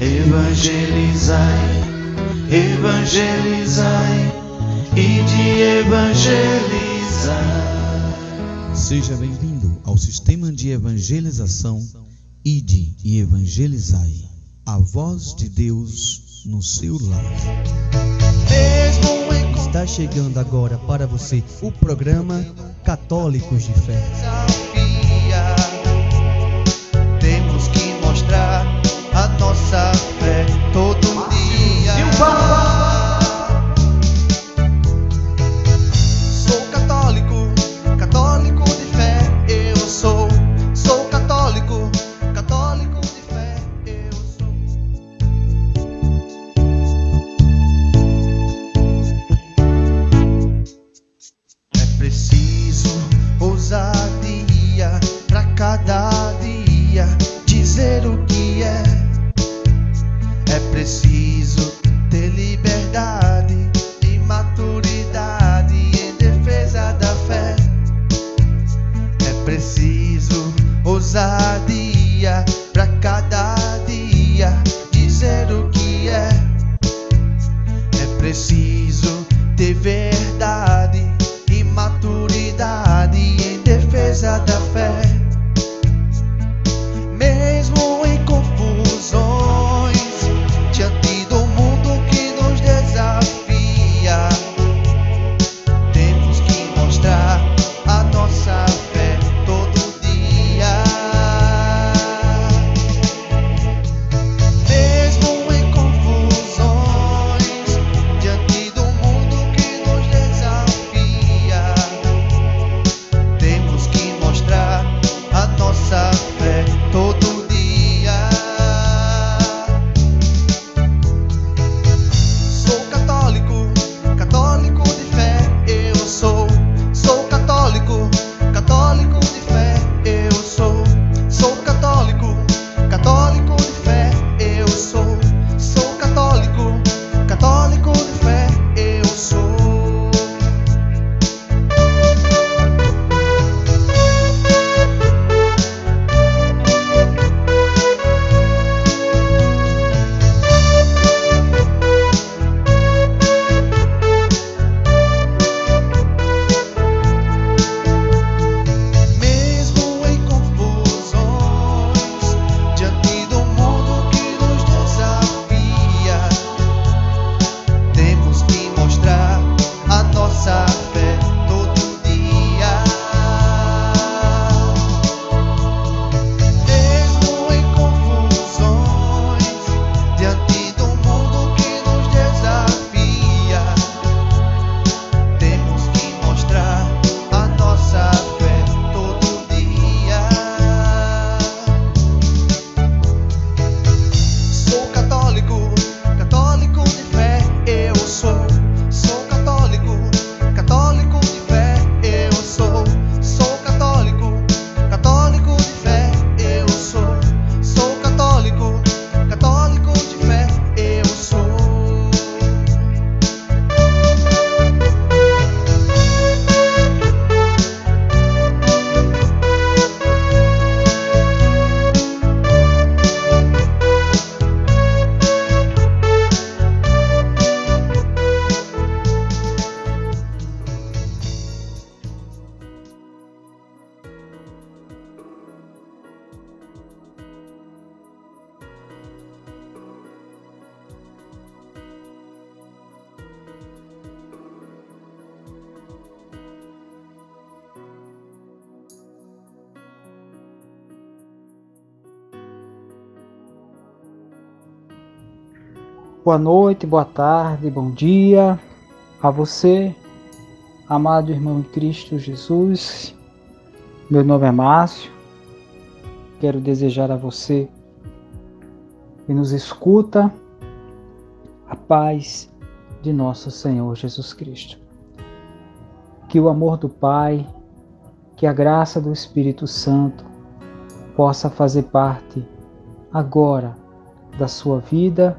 Evangelizai, evangelizai e de evangelizar. Seja bem-vindo ao sistema de evangelização Ide e evangelizai. A voz de Deus no seu lado Está chegando agora para você o programa Católicos de Fé. But Boa noite, boa tarde, bom dia a você, amado irmão em Cristo Jesus. Meu nome é Márcio. Quero desejar a você que nos escuta a paz de nosso Senhor Jesus Cristo. Que o amor do Pai, que a graça do Espírito Santo possa fazer parte agora da sua vida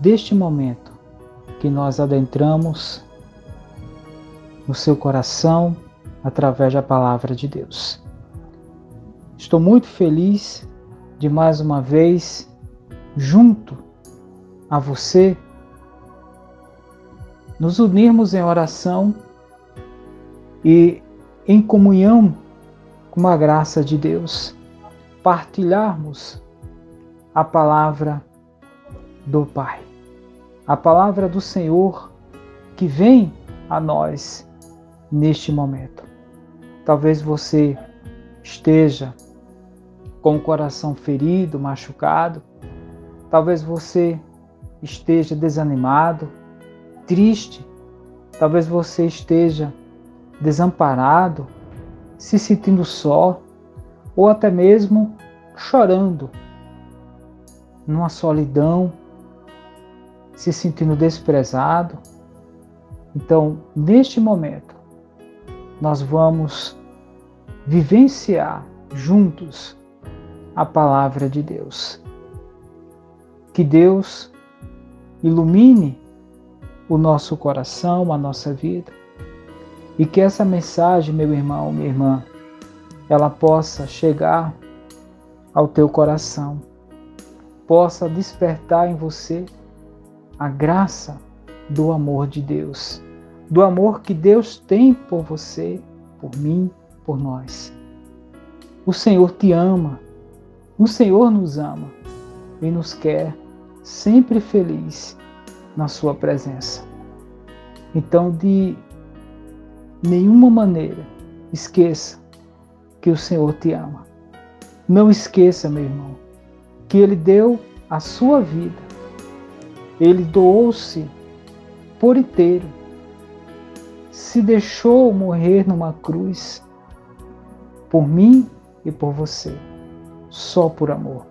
deste momento que nós adentramos no seu coração através da palavra de Deus. Estou muito feliz de mais uma vez, junto a você, nos unirmos em oração e em comunhão com a graça de Deus, partilharmos a palavra do Pai a palavra do Senhor que vem a nós neste momento. Talvez você esteja com o coração ferido, machucado, talvez você esteja desanimado, triste, talvez você esteja desamparado, se sentindo só, ou até mesmo chorando, numa solidão, se sentindo desprezado. Então, neste momento, nós vamos vivenciar juntos a palavra de Deus. Que Deus ilumine o nosso coração, a nossa vida, e que essa mensagem, meu irmão, minha irmã, ela possa chegar ao teu coração, possa despertar em você a graça do amor de Deus, do amor que Deus tem por você, por mim, por nós. O Senhor te ama, o Senhor nos ama e nos quer sempre feliz na Sua presença. Então, de nenhuma maneira esqueça que o Senhor te ama. Não esqueça, meu irmão, que Ele deu a sua vida. Ele doou-se por inteiro. Se deixou morrer numa cruz por mim e por você, só por amor.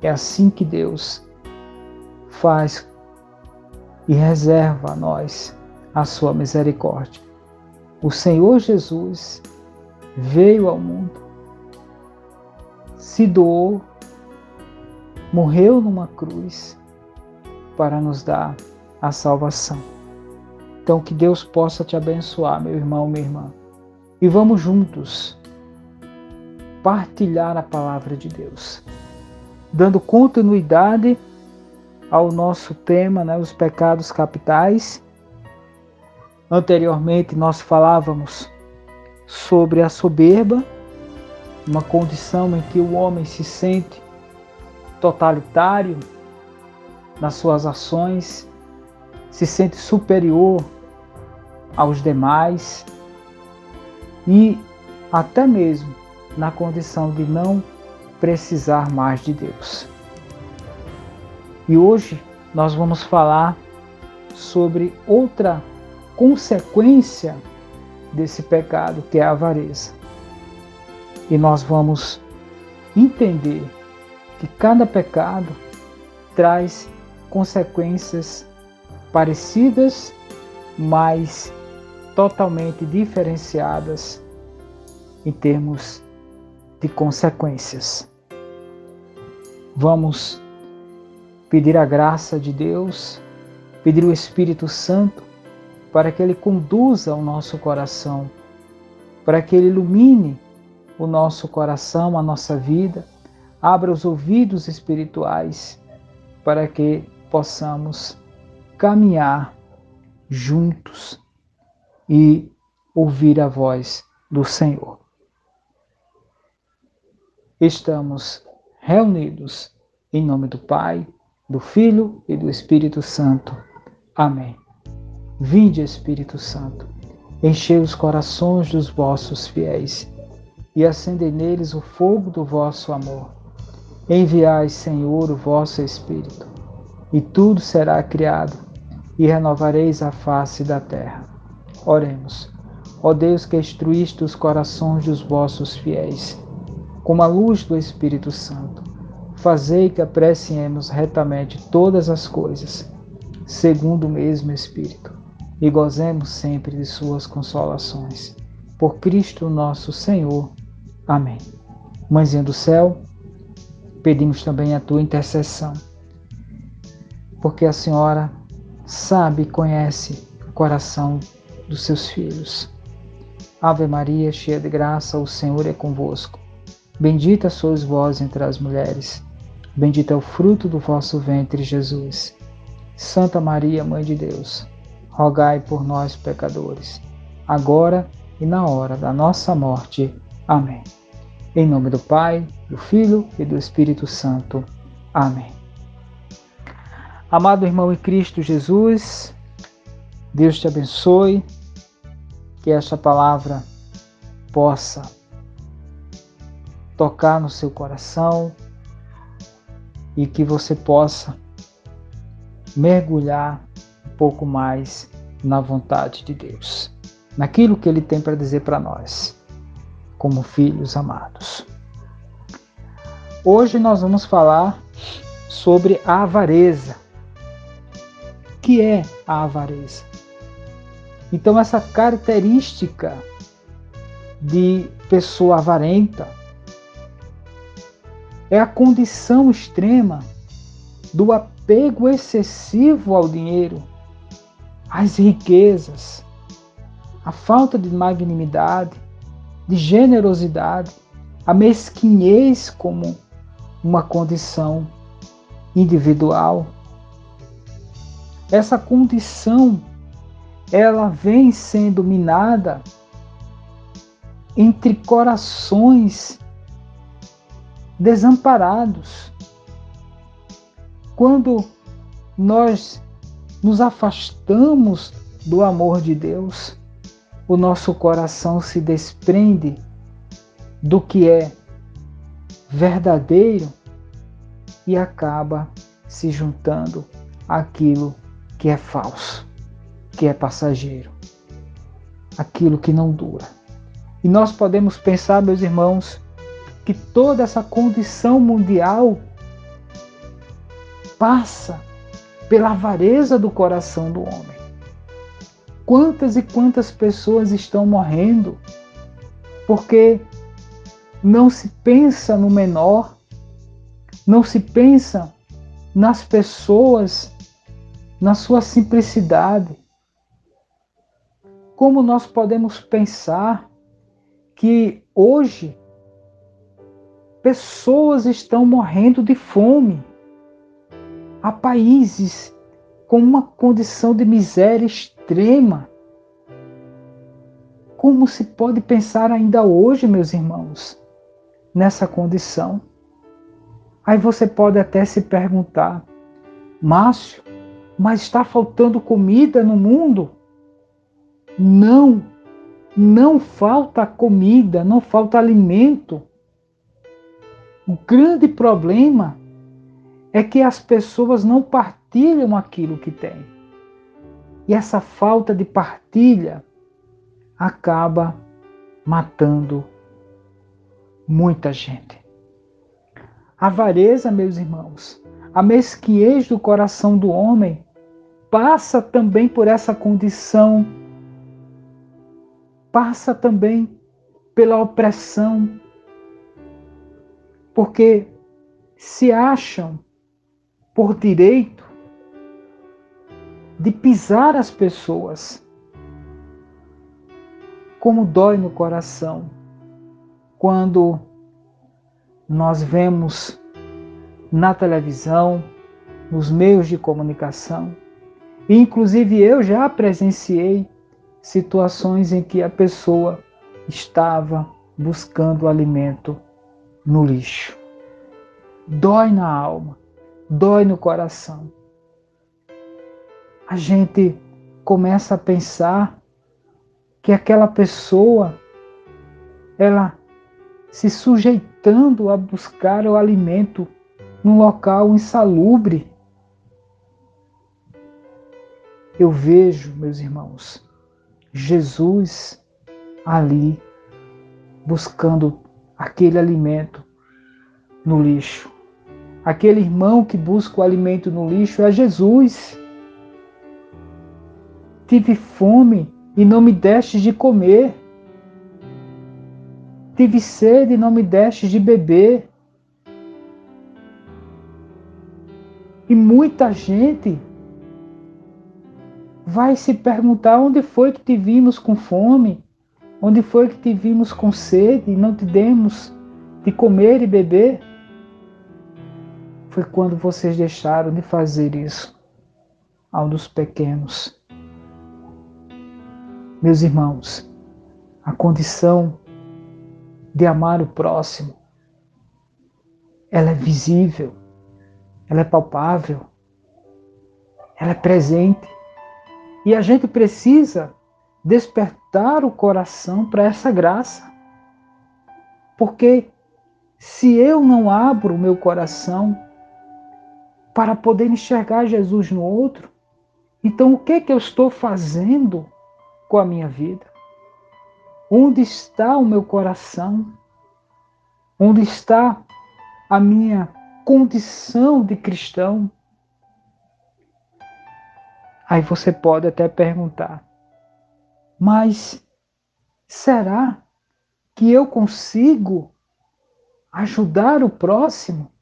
É assim que Deus faz e reserva a nós a sua misericórdia. O Senhor Jesus veio ao mundo, se doou, morreu numa cruz para nos dar a salvação. Então, que Deus possa te abençoar, meu irmão, minha irmã. E vamos juntos partilhar a palavra de Deus, dando continuidade ao nosso tema, né, os pecados capitais. Anteriormente nós falávamos sobre a soberba, uma condição em que o homem se sente totalitário nas suas ações, se sente superior aos demais e até mesmo na condição de não precisar mais de Deus. E hoje nós vamos falar sobre outra consequência desse pecado, que é a avareza. E nós vamos entender que cada pecado traz consequências parecidas, mas totalmente diferenciadas em termos de consequências. Vamos pedir a graça de Deus, pedir o Espírito Santo para que ele conduza o nosso coração, para que ele ilumine o nosso coração, a nossa vida, abra os ouvidos espirituais para que possamos caminhar juntos e ouvir a voz do Senhor. Estamos reunidos em nome do Pai, do Filho e do Espírito Santo. Amém. Vinde, Espírito Santo, enchei os corações dos vossos fiéis e acendei neles o fogo do vosso amor. Enviai, Senhor, o vosso Espírito, e tudo será criado, e renovareis a face da terra. Oremos. Ó Deus que instruíste os corações dos vossos fiéis, com a luz do Espírito Santo, Fazei que apreciemos retamente todas as coisas, segundo o mesmo Espírito, e gozemos sempre de Suas consolações. Por Cristo nosso Senhor. Amém. Mãezinha do céu, pedimos também a tua intercessão, porque a Senhora sabe e conhece o coração dos seus filhos. Ave Maria, cheia de graça, o Senhor é convosco. Bendita sois vós entre as mulheres, bendito é o fruto do vosso ventre, Jesus. Santa Maria, Mãe de Deus, rogai por nós, pecadores, agora e na hora da nossa morte. Amém. Em nome do Pai, do Filho e do Espírito Santo. Amém. Amado irmão em Cristo Jesus, Deus te abençoe, que esta palavra possa tocar no seu coração e que você possa mergulhar um pouco mais na vontade de Deus, naquilo que Ele tem para dizer para nós, como filhos amados. Hoje nós vamos falar sobre a avareza. Que é a avareza? Então, essa característica de pessoa avarenta é a condição extrema do apego excessivo ao dinheiro, às riquezas, a falta de magnanimidade, de generosidade, a mesquinhez como uma condição individual. Essa condição ela vem sendo minada entre corações desamparados. Quando nós nos afastamos do amor de Deus, o nosso coração se desprende do que é verdadeiro e acaba se juntando àquilo que é falso, que é passageiro, aquilo que não dura. E nós podemos pensar, meus irmãos, que toda essa condição mundial passa pela avareza do coração do homem. Quantas e quantas pessoas estão morrendo porque não se pensa no menor, não se pensa nas pessoas, na sua simplicidade. Como nós podemos pensar que hoje Pessoas estão morrendo de fome. Há países com uma condição de miséria extrema. Como se pode pensar ainda hoje, meus irmãos, nessa condição? Aí você pode até se perguntar, Márcio, mas está faltando comida no mundo? Não, não falta comida, não falta alimento. O grande problema é que as pessoas não partilham aquilo que têm. E essa falta de partilha acaba matando muita gente. A avareza, meus irmãos, a mesquinhez do coração do homem passa também por essa condição, passa também pela opressão, porque se acham por direito de pisar as pessoas. Como dói no coração quando nós vemos na televisão, nos meios de comunicação, inclusive eu já presenciei situações em que a pessoa estava buscando alimento no lixo. Dói na alma, dói no coração. A gente começa a pensar que aquela pessoa ela se sujeitando a buscar o alimento num local insalubre. Eu vejo, meus irmãos, Jesus ali buscando aquele alimento no lixo. Aquele irmão que busca o alimento no lixo é Jesus. Tive fome e não me deste de comer. Tive sede e não me deste de beber. E muita gente vai se perguntar onde foi que te vimos com fome, onde foi que te vimos com sede e não te demos de comer e beber, foi quando vocês deixaram de fazer isso a um dos pequenos. Meus irmãos, a condição de amar o próximo, ela é visível, ela é palpável, ela é presente. E a gente precisa despertar o coração para essa graça. Porque se eu não abro o meu coração para poder enxergar Jesus no outro, então o que é que eu estou fazendo com a minha vida? Onde está o meu coração? Onde está a minha condição de cristão? Aí você pode até perguntar, mas será que eu consigo ajudar o próximo?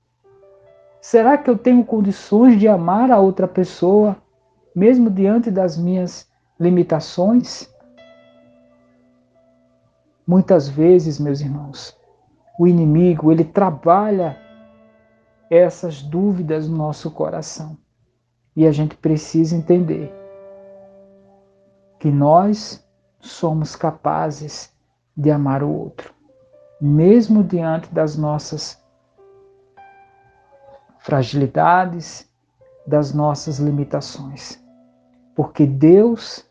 Será que eu tenho condições de amar a outra pessoa, mesmo diante das minhas limitações? Muitas vezes, meus irmãos, o inimigo, ele trabalha essas dúvidas no nosso coração. E a gente precisa entender que nós somos capazes de amar o outro, mesmo diante das nossas fragilidades, das nossas limitações. Porque Deus,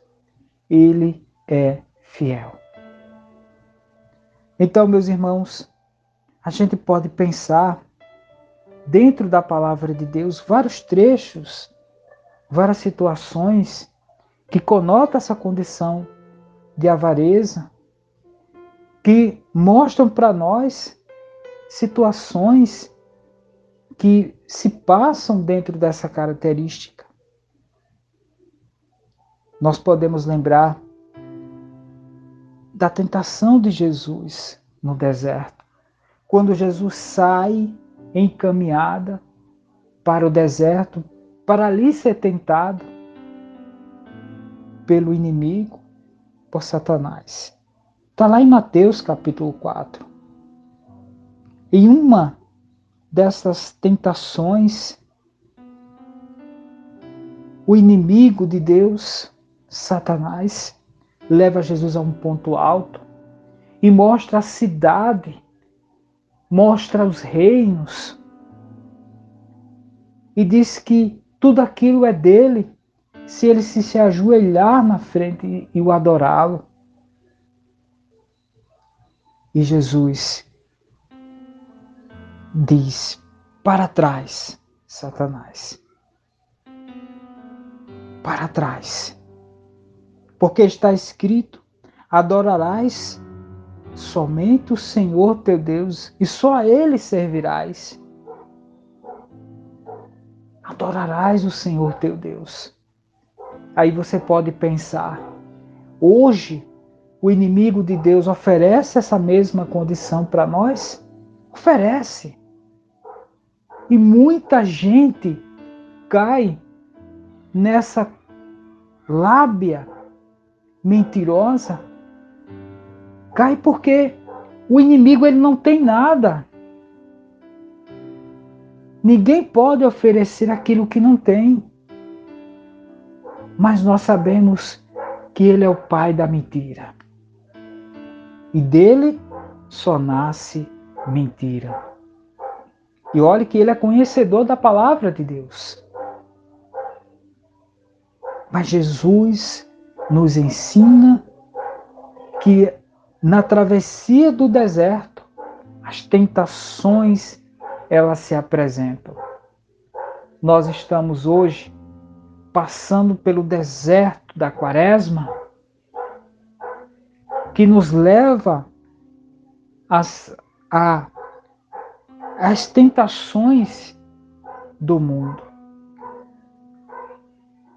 ele é fiel. Então, meus irmãos, a gente pode pensar dentro da palavra de Deus vários trechos várias situações que conotam essa condição de avareza, que mostram para nós situações que se passam dentro dessa característica. Nós podemos lembrar da tentação de Jesus no deserto, quando Jesus sai em caminhada para o deserto para ali ser tentado pelo inimigo, por Satanás. Está lá em Mateus capítulo 4. Em uma dessas tentações, o inimigo de Deus, Satanás, leva Jesus a um ponto alto e mostra a cidade, mostra os reinos, e diz que tudo aquilo é dele se ele se, se ajoelhar na frente e o adorá-lo. E Jesus diz: para trás, Satanás. Para trás. Porque está escrito: adorarás somente o Senhor teu Deus e só a Ele servirás adorarás o Senhor teu Deus. Aí você pode pensar, hoje o inimigo de Deus oferece essa mesma condição para nós? Oferece. E muita gente cai nessa lábia mentirosa. Cai porque o inimigo ele não tem nada. Ninguém pode oferecer aquilo que não tem. Mas nós sabemos que Ele é o pai da mentira. E dele só nasce mentira. E olhe que Ele é conhecedor da palavra de Deus. Mas Jesus nos ensina que na travessia do deserto, as tentações elas se apresentam. Nós estamos hoje passando pelo deserto da quaresma, que nos leva às, às tentações do mundo,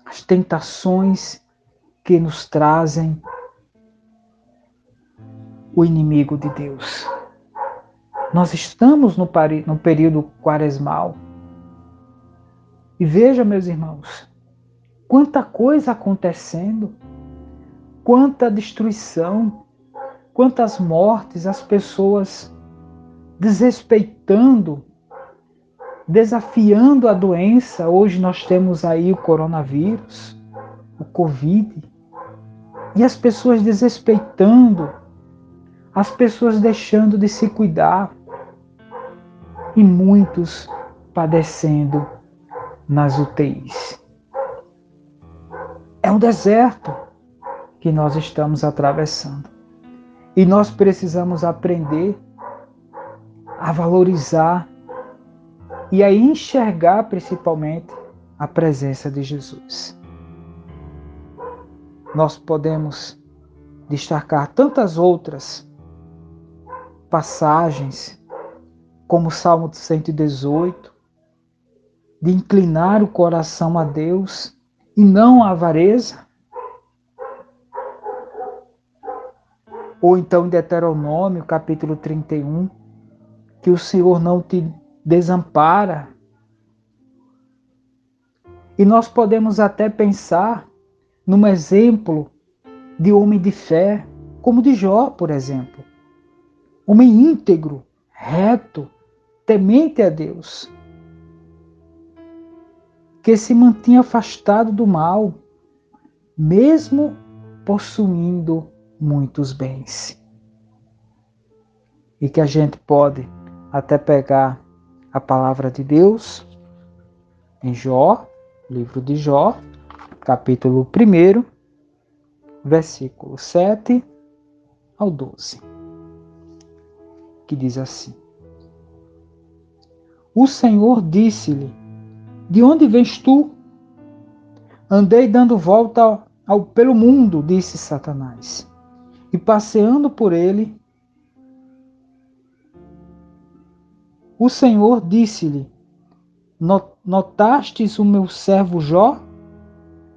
as tentações que nos trazem o inimigo de Deus. Nós estamos no, no período quaresmal. E veja, meus irmãos, quanta coisa acontecendo, quanta destruição, quantas mortes, as pessoas desrespeitando, desafiando a doença. Hoje nós temos aí o coronavírus, o Covid, e as pessoas desrespeitando, as pessoas deixando de se cuidar, e muitos padecendo nas UTIs. É um deserto que nós estamos atravessando. E nós precisamos aprender a valorizar e a enxergar principalmente a presença de Jesus. Nós podemos destacar tantas outras passagens, como o Salmo 118, de inclinar o coração a Deus e não à avareza. Ou então em Deuteronômio, capítulo 31, que o Senhor não te desampara. E nós podemos até pensar num exemplo de homem de fé, como de Jó, por exemplo. Homem íntegro, reto, temente a Deus, que se mantinha afastado do mal, mesmo possuindo muitos bens. E que a gente pode até pegar a palavra de Deus em Jó, livro de Jó, capítulo 1, versículo 7 ao 12, que diz assim: O Senhor disse-lhe: De onde vens tu? Andei dando volta ao, pelo mundo, disse Satanás e passeando por ele, o Senhor disse-lhe: Notastes o meu servo Jó?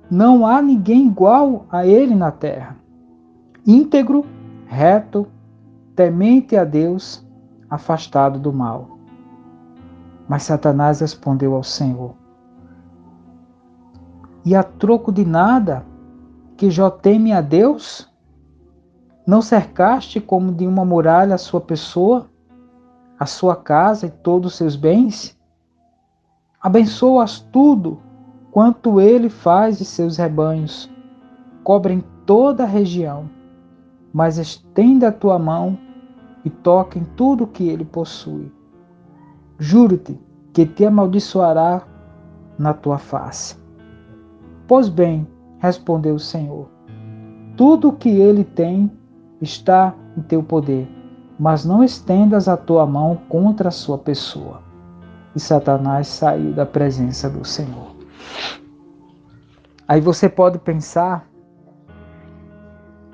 Não há ninguém igual a ele na terra. Íntegro, reto, temente a Deus, afastado do mal. Mas Satanás respondeu ao Senhor: E a troco de nada que Jó teme a Deus? Não cercaste como de uma muralha a sua pessoa, a sua casa e todos os seus bens? Abençoas tudo quanto ele faz de seus rebanhos, cobrem toda a região, mas estenda a tua mão e toca em tudo que ele possui. Juro-te que te amaldiçoará na tua face. Pois bem, respondeu o Senhor, tudo o que ele tem está em teu poder, mas não estendas a tua mão contra a sua pessoa. E Satanás saiu da presença do Senhor. Aí você pode pensar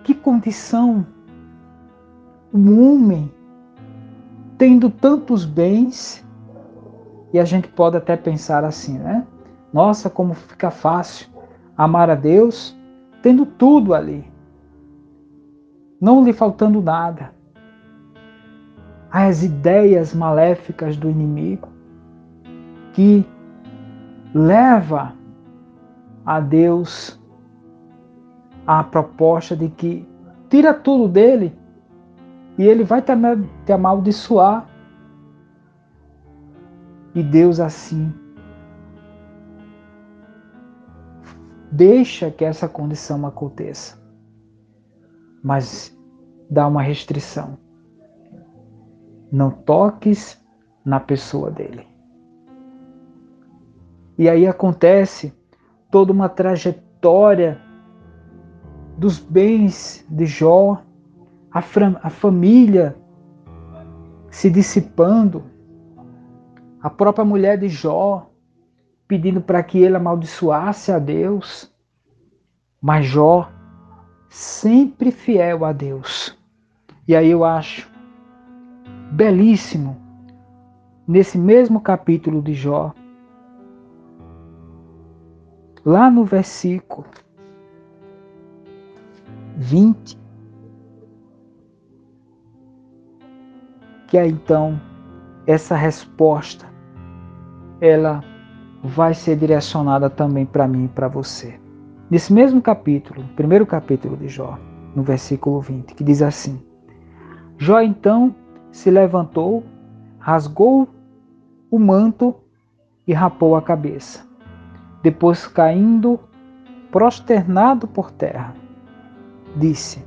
que condição um homem tendo tantos bens e a gente pode até pensar assim, né? Nossa, como fica fácil amar a Deus tendo tudo ali não lhe faltando nada. As ideias maléficas do inimigo que leva a Deus a proposta de que tira tudo dele e ele vai te amaldiçoar. E Deus assim deixa que essa condição aconteça mas dá uma restrição. Não toques na pessoa dele. E aí acontece toda uma trajetória dos bens de Jó, a, a família se dissipando, a própria mulher de Jó pedindo para que ele amaldiçoasse a Deus. Mas Jó sempre fiel a Deus. E aí eu acho belíssimo, nesse mesmo capítulo de Jó, lá no versículo 20, que é então essa resposta ela vai ser direcionada também para mim e para você. Nesse mesmo capítulo, primeiro capítulo de Jó, no versículo 20, que diz assim: Jó então se levantou, rasgou o manto e rapou a cabeça. Depois, caindo prosternado por terra, disse: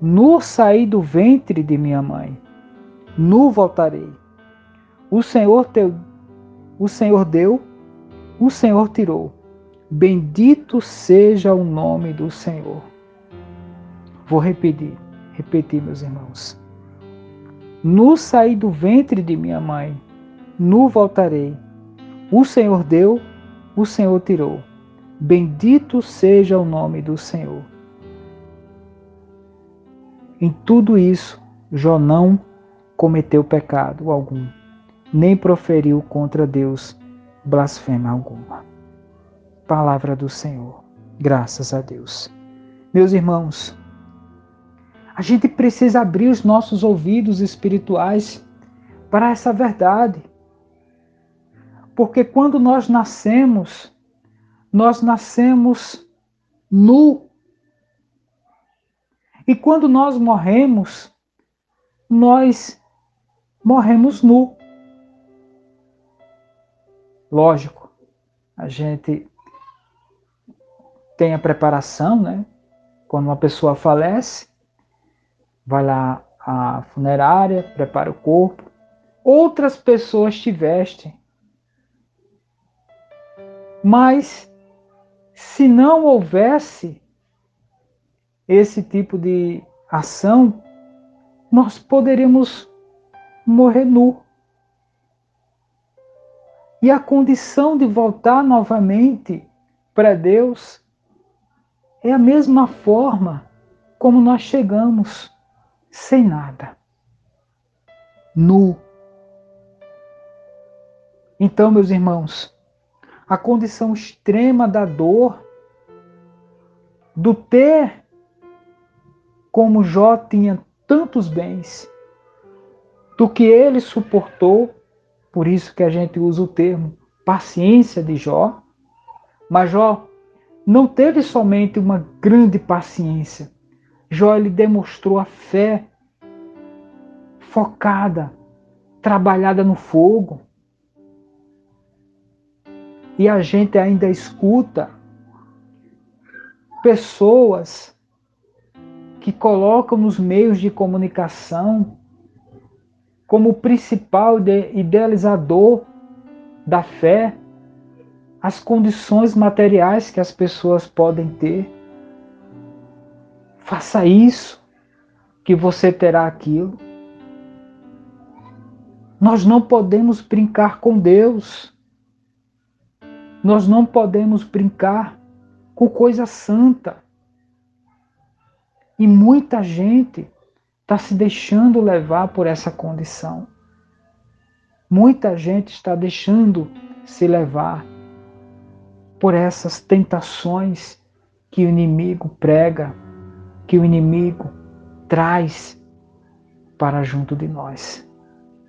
Nu saí do ventre de minha mãe, nu voltarei. O Senhor teu, o Senhor deu, o Senhor tirou. Bendito seja o nome do Senhor. Vou repetir, repetir, meus irmãos. Nu saí do ventre de minha mãe, nu voltarei. O Senhor deu, o Senhor tirou. Bendito seja o nome do Senhor. Em tudo isso, Jó não cometeu pecado algum, nem proferiu contra Deus blasfema alguma. Palavra do Senhor. Graças a Deus. Meus irmãos, a gente precisa abrir os nossos ouvidos espirituais para essa verdade. Porque quando nós nascemos, nós nascemos nu e quando nós morremos, nós morremos nu. Lógico, a gente tem a preparação, né? Quando uma pessoa falece, vai lá à funerária, prepara o corpo. Outras pessoas te vestem. Mas se não houvesse esse tipo de ação, nós poderíamos morrer nu. E a condição de voltar novamente para Deus é a mesma forma como nós chegamos, sem nada, nu. Então, meus irmãos, a condição extrema da dor, do ter como Jó tinha tantos bens, do que ele suportou, por isso que a gente usa o termo paciência de Jó, mas Jó não teve somente uma grande paciência. Jó ele demonstrou a fé focada, trabalhada no fogo. E a gente ainda escuta pessoas que colocam nos meios de comunicação como principal idealizador da fé as condições materiais que as pessoas podem ter. Faça isso, que você terá aquilo. Nós não podemos brincar com Deus. Nós não podemos brincar com coisa santa. E muita gente está se deixando levar por essa condição. Muita gente está deixando se levar por essas tentações que o inimigo prega, que o inimigo traz para junto de nós.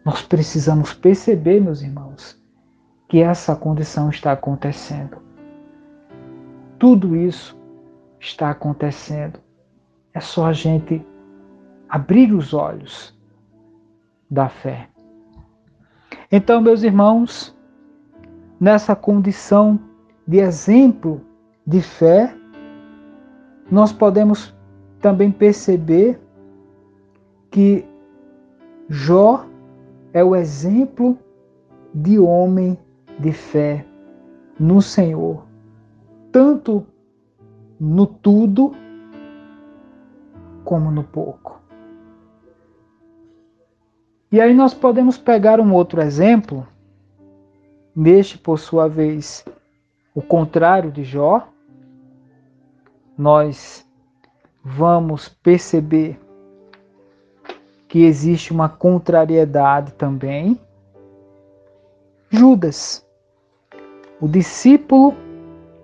Nós precisamos perceber, meus irmãos, que essa condição está acontecendo. Tudo isso está acontecendo é só a gente abrir os olhos da fé. Então, meus irmãos, nessa condição de exemplo de fé, nós podemos também perceber que Jó é o exemplo de homem de fé no Senhor, tanto no tudo como no pouco. E aí nós podemos pegar um outro exemplo, neste, por sua vez, o contrário de Jó. Nós vamos perceber que existe uma contrariedade também. Judas, o discípulo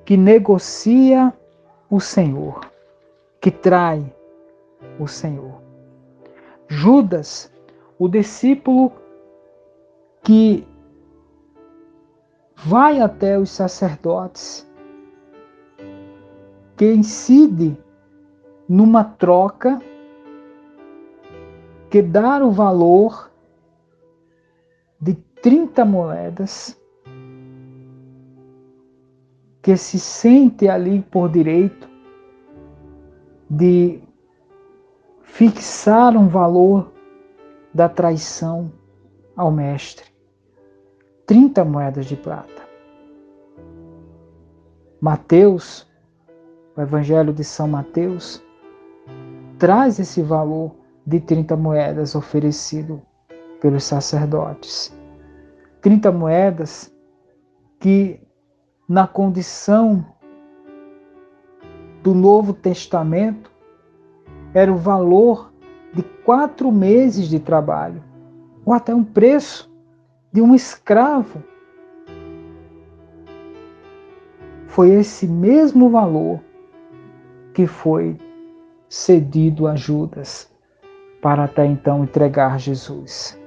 que negocia o Senhor, que trai o Senhor. Judas, o discípulo que vai até os sacerdotes, que incide numa troca que dá o valor 30 moedas que se sente ali por direito de fixar um valor da traição ao mestre. 30 moedas de prata. Mateus, o Evangelho de São Mateus, traz esse valor de 30 moedas oferecido pelos sacerdotes. 30 moedas que, na condição do Novo Testamento, era o valor de quatro meses de trabalho, ou até um preço de um escravo. Foi esse mesmo valor que foi cedido a Judas para até então entregar Jesus.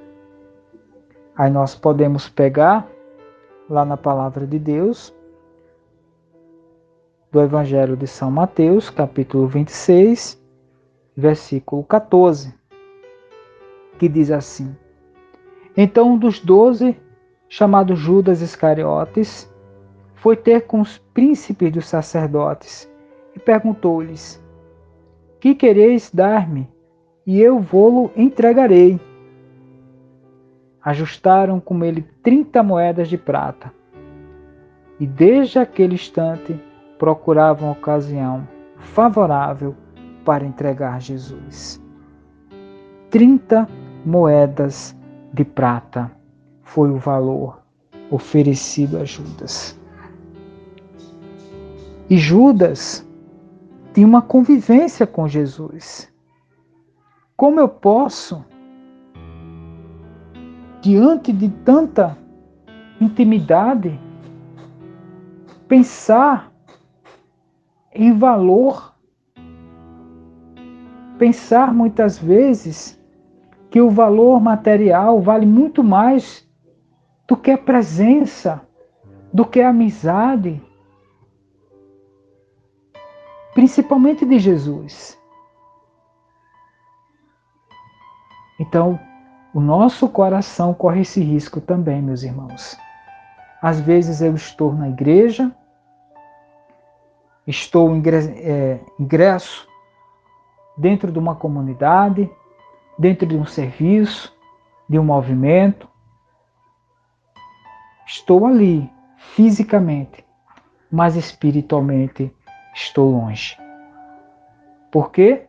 Aí nós podemos pegar lá na palavra de Deus, do Evangelho de São Mateus, capítulo 26, versículo 14, que diz assim: Então um dos doze, chamado Judas Iscariotes, foi ter com os príncipes dos sacerdotes e perguntou-lhes: Que quereis dar-me? E eu vou-lo entregarei. Ajustaram com ele trinta moedas de prata. E desde aquele instante procuravam ocasião favorável para entregar Jesus. Trinta moedas de prata foi o valor oferecido a Judas. E Judas tinha uma convivência com Jesus. Como eu posso, diante de tanta intimidade, pensar em valor, pensar muitas vezes que o valor material vale muito mais do que a presença, do que a amizade, principalmente de Jesus. Então, o nosso coração corre esse risco também, meus irmãos. Às vezes eu estou na igreja, estou é, ingresso dentro de uma comunidade, dentro de um serviço, de um movimento. Estou ali fisicamente, mas espiritualmente estou longe. Por quê?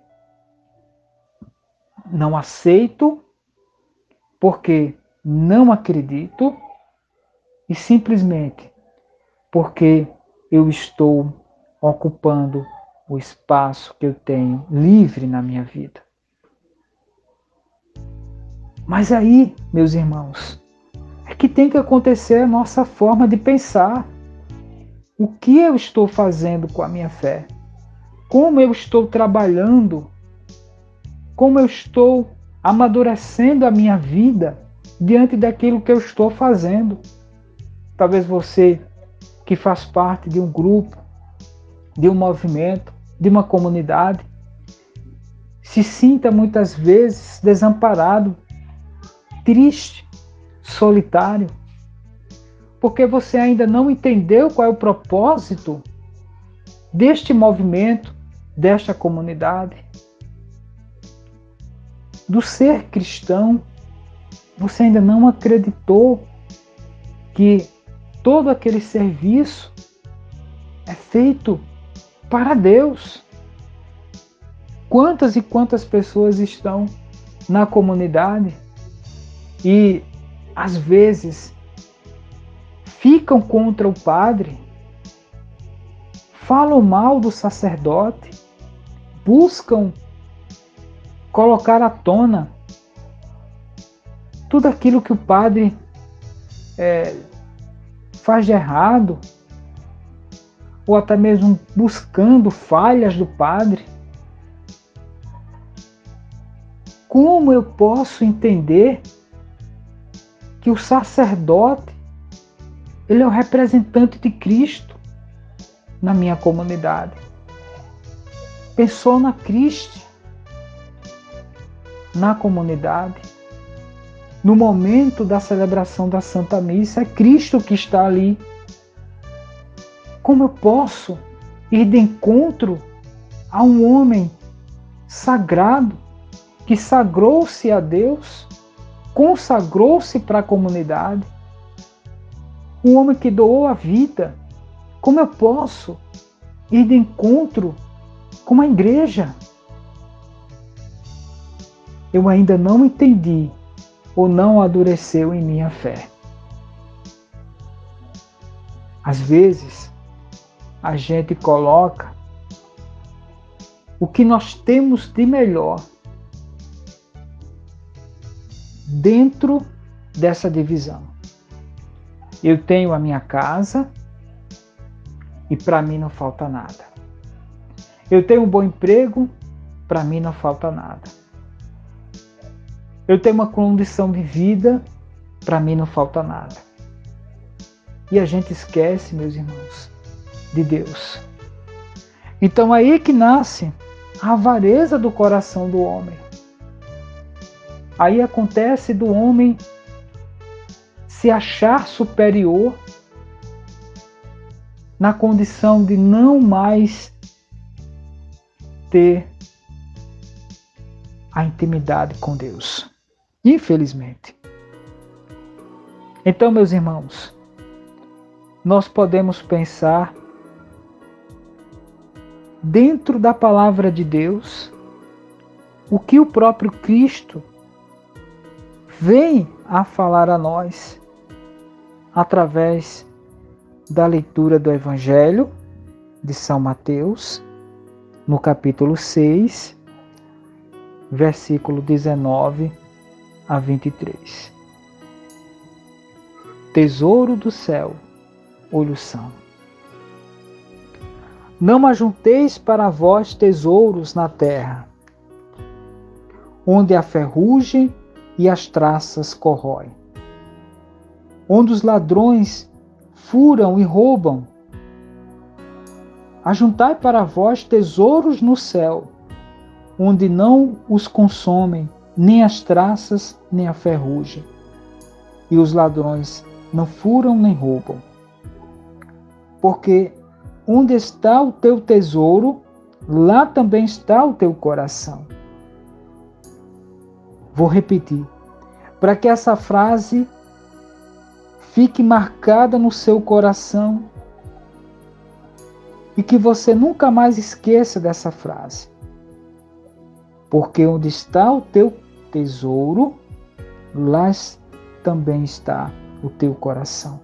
Não aceito, porque não acredito e simplesmente porque eu estou ocupando o espaço que eu tenho livre na minha vida. Mas aí, meus irmãos, é que tem que acontecer a nossa forma de pensar. O que eu estou fazendo com a minha fé? Como eu estou trabalhando? Como eu estou amadurecendo a minha vida diante daquilo que eu estou fazendo? Talvez você que faz parte de um grupo, de um movimento, de uma comunidade, se sinta muitas vezes desamparado, triste, solitário, porque você ainda não entendeu qual é o propósito deste movimento, desta comunidade. Do ser cristão, você ainda não acreditou que todo aquele serviço é feito para Deus. Quantas e quantas pessoas estão na comunidade e às vezes ficam contra o padre, falam mal do sacerdote, buscam colocar à tona tudo aquilo que o padre é, faz de errado, ou até mesmo buscando falhas do padre. Como eu posso entender que o sacerdote ele é o representante de Cristo na minha comunidade? Persona Cristo na comunidade. no momento da celebração da Santa Missa, é Cristo que está ali. Como eu posso ir de encontro a um homem sagrado que sagrou-se a Deus, consagrou-se para a comunidade, um homem que doou a vida? Como eu posso ir de encontro com a igreja? Eu ainda não entendi ou não adoeceu em minha fé. Às vezes, a gente coloca o que nós temos de melhor dentro dessa divisão. Eu tenho a minha casa e para mim não falta nada. Eu tenho um bom emprego, para mim não falta nada. Eu tenho uma condição de vida, para mim não falta nada. E a gente esquece, meus irmãos, de Deus. Então aí que nasce a avareza do coração do homem. Aí acontece do homem se achar superior na condição de não mais ter a intimidade com Deus. Infelizmente. Então, meus irmãos, nós podemos pensar dentro da palavra de Deus o que o próprio Cristo vem a falar a nós através da leitura do Evangelho de São Mateus, no capítulo 6, versículo 19 a 23. Tesouro do céu, olhos são. Não ajunteis para vós tesouros na terra, onde a ferrugem e as traças corroem, onde os ladrões furam e roubam. Ajuntai para vós tesouros no céu, onde não os consomem nem as traças, nem a ferrugem, e os ladrões não furam nem roubam. Porque onde está o teu tesouro, lá também está o teu coração. Vou repetir, para que essa frase fique marcada no seu coração e que você nunca mais esqueça dessa frase. Porque onde está o teu tesouro, lá também está o teu coração.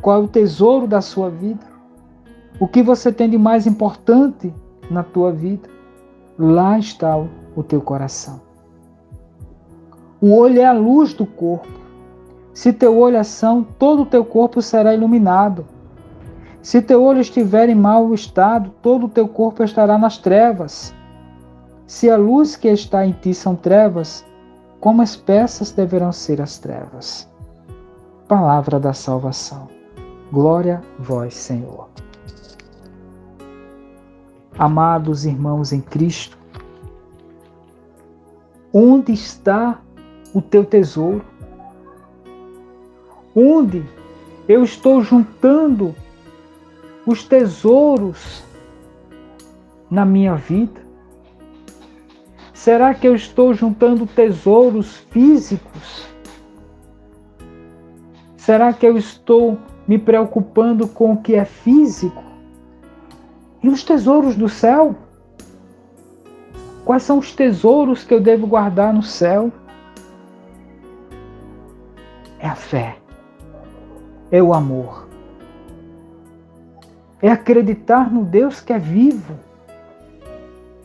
Qual é o tesouro da sua vida? O que você tem de mais importante na tua vida? Lá está o teu coração. O olho é a luz do corpo. Se teu olho é são, todo o teu corpo será iluminado. Se teu olho estiver em mau estado, todo o teu corpo estará nas trevas. Se a luz que está em ti são trevas, como espessas deverão ser as trevas. Palavra da salvação. Glória a vós, Senhor. Amados irmãos em Cristo, onde está o teu tesouro? Onde eu estou juntando os tesouros na minha vida? Será que eu estou juntando tesouros físicos? Será que eu estou me preocupando com o que é físico? E os tesouros do céu? Quais são os tesouros que eu devo guardar no céu? É a fé, é o amor, é acreditar no Deus que é vivo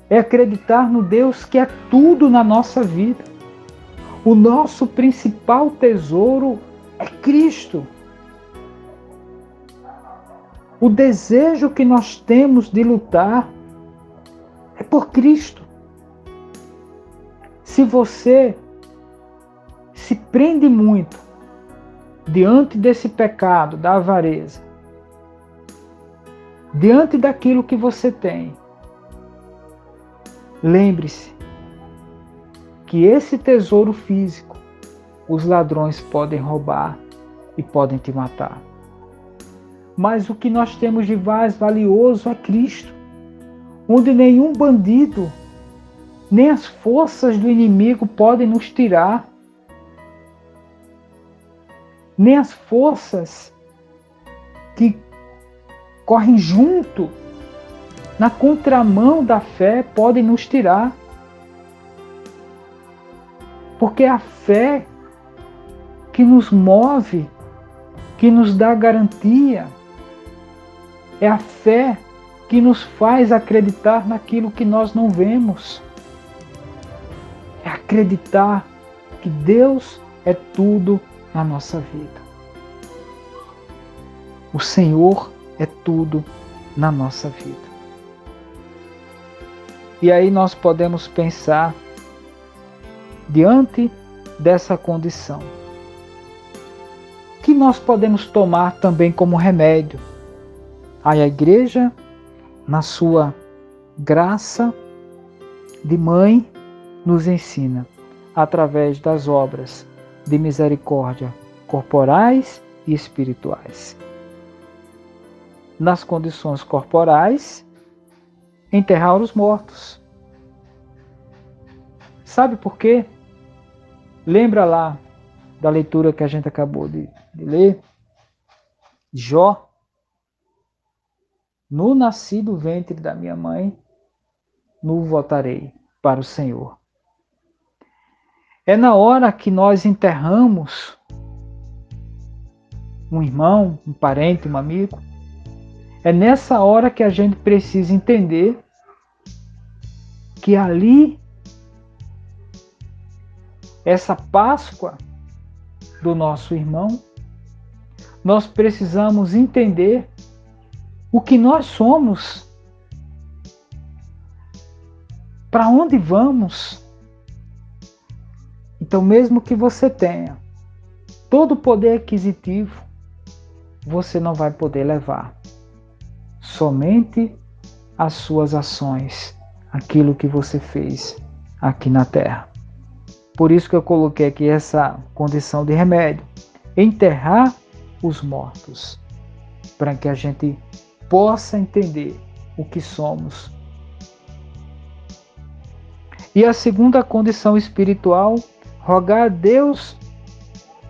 é acreditar no Deus que é tudo na nossa vida. O nosso principal tesouro é Cristo. O desejo que nós temos de lutar é por Cristo. Se você se prende muito diante desse pecado da avareza, diante daquilo que você tem, Lembre-se que esse tesouro físico os ladrões podem roubar e podem te matar. Mas o que nós temos de mais valioso é Cristo, onde nenhum bandido, nem as forças do inimigo podem nos tirar, nem as forças que correm junto na contramão da fé podem nos tirar. Porque é a fé que nos move, que nos dá garantia. É a fé que nos faz acreditar naquilo que nós não vemos. É acreditar que Deus é tudo na nossa vida. O Senhor é tudo na nossa vida. E aí nós podemos pensar diante dessa condição. Que nós podemos tomar também como remédio? A igreja, na sua graça de mãe, nos ensina através das obras de misericórdia corporais e espirituais. Nas condições corporais, enterrar os mortos. Sabe por quê? Lembra lá da leitura que a gente acabou de, de ler? Jó. No nascido ventre da minha mãe, no voltarei para o Senhor. É na hora que nós enterramos um irmão, um parente, um amigo, é nessa hora que a gente precisa entender que ali, essa Páscoa do nosso irmão, nós precisamos entender o que nós somos, para onde vamos. Então, mesmo que você tenha todo o poder aquisitivo, você não vai poder levar somente as suas ações, aquilo que você fez aqui na terra. Por isso que eu coloquei aqui essa condição de remédio: enterrar os mortos, para que a gente possa entender o que somos. E a segunda condição espiritual, rogar a Deus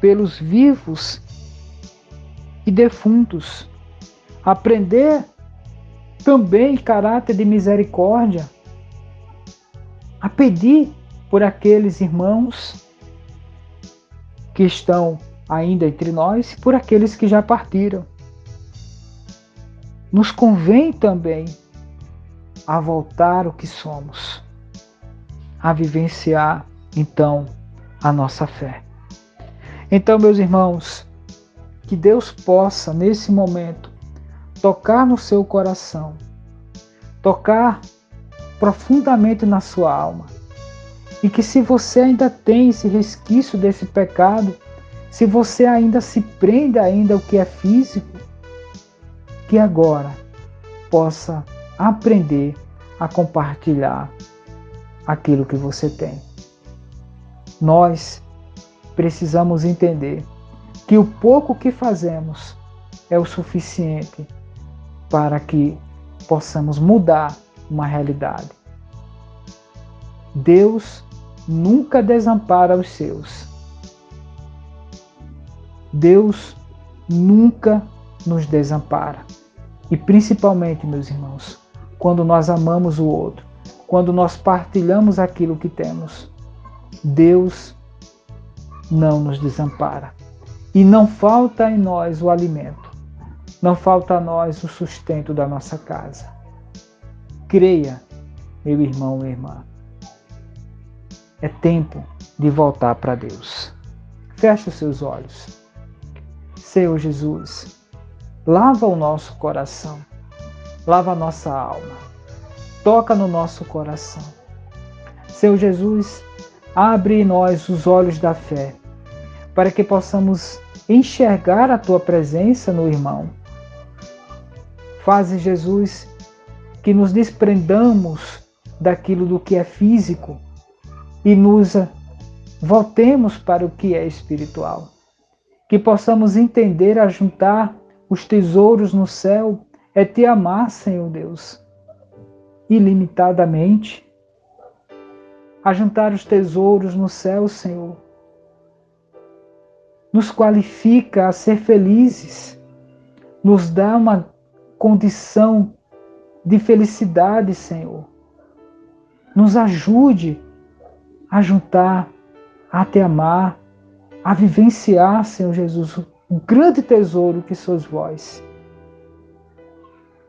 pelos vivos e defuntos, aprender também caráter de misericórdia, a pedir por aqueles irmãos que estão ainda entre nós e por aqueles que já partiram. Nos convém também a voltar o que somos, a vivenciar então a nossa fé. Então, meus irmãos, que Deus possa nesse momento tocar no seu coração, tocar profundamente na sua alma. E que se você ainda tem esse resquício desse pecado, se você ainda se prende ainda ao que é físico, que agora possa aprender a compartilhar aquilo que você tem. Nós precisamos entender que o pouco que fazemos é o suficiente para que possamos mudar uma realidade. Deus nunca desampara os seus. Deus nunca nos desampara. E principalmente, meus irmãos, quando nós amamos o outro, quando nós partilhamos aquilo que temos, Deus não nos desampara. E não falta em nós o alimento não falta a nós o sustento da nossa casa. Creia, meu irmão, minha irmã. É tempo de voltar para Deus. Feche os seus olhos. Senhor Jesus, lava o nosso coração, lava a nossa alma, toca no nosso coração. Senhor Jesus, abre em nós os olhos da fé, para que possamos enxergar a tua presença no irmão Faze, Jesus, que nos desprendamos daquilo do que é físico e nos voltemos para o que é espiritual. Que possamos entender a juntar os tesouros no céu é te amar, Senhor Deus, ilimitadamente. A juntar os tesouros no céu, Senhor, nos qualifica a ser felizes, nos dá uma condição de felicidade, Senhor. Nos ajude a juntar, a te amar, a vivenciar, Senhor Jesus, o grande tesouro que sois vós.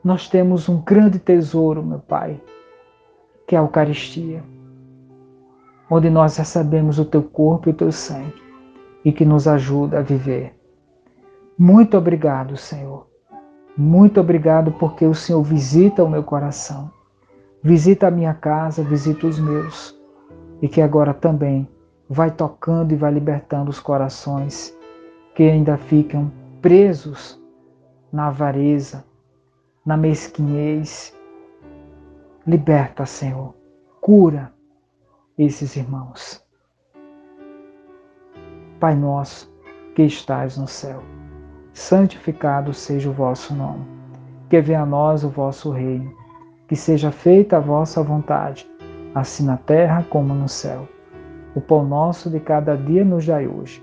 Nós temos um grande tesouro, meu Pai, que é a Eucaristia, onde nós recebemos o teu corpo e o teu sangue e que nos ajuda a viver. Muito obrigado, Senhor. Muito obrigado porque o Senhor visita o meu coração, visita a minha casa, visita os meus e que agora também vai tocando e vai libertando os corações que ainda ficam presos na avareza, na mesquinhez. Liberta, Senhor. Cura esses irmãos. Pai nosso, que estais no céu, santificado seja o vosso nome. Que venha a nós o vosso reino. Que seja feita a vossa vontade, assim na terra como no céu. O pão nosso de cada dia nos dai hoje.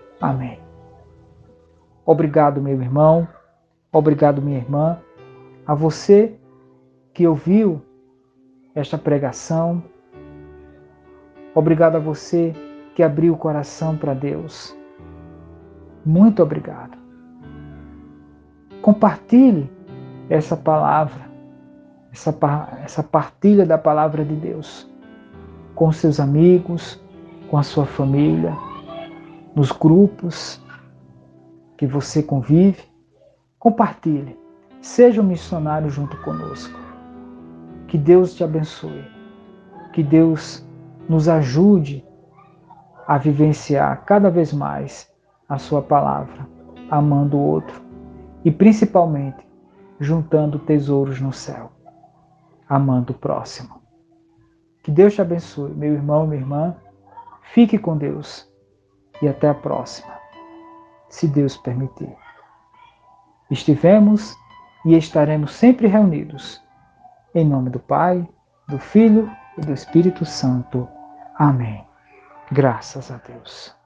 Amém. Obrigado, meu irmão, obrigado, minha irmã, a você que ouviu esta pregação. Obrigado a você que abriu o coração para Deus. Muito obrigado. Compartilhe essa palavra, essa, essa partilha da palavra de Deus com seus amigos, com a sua família, nos grupos que você convive. Compartilhe. Seja um missionário junto conosco. Que Deus te abençoe. Que Deus nos ajude a vivenciar cada vez mais a Sua palavra, amando o outro e principalmente juntando tesouros no céu, amando o próximo. Que Deus te abençoe, meu irmão, minha irmã. Fique com Deus e até a próxima, se Deus permitir. Estivemos e estaremos sempre reunidos. Em nome do Pai, do Filho e do Espírito Santo. Amém. Graças a Deus.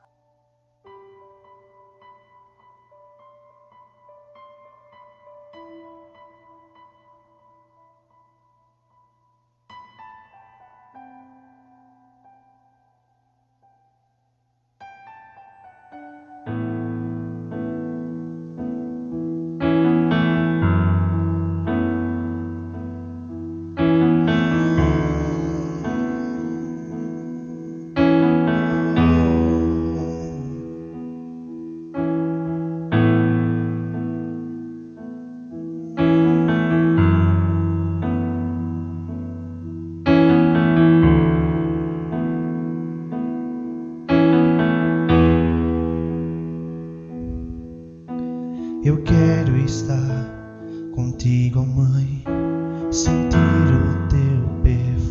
Eu quero estar contigo, mãe, sentir o teu perfume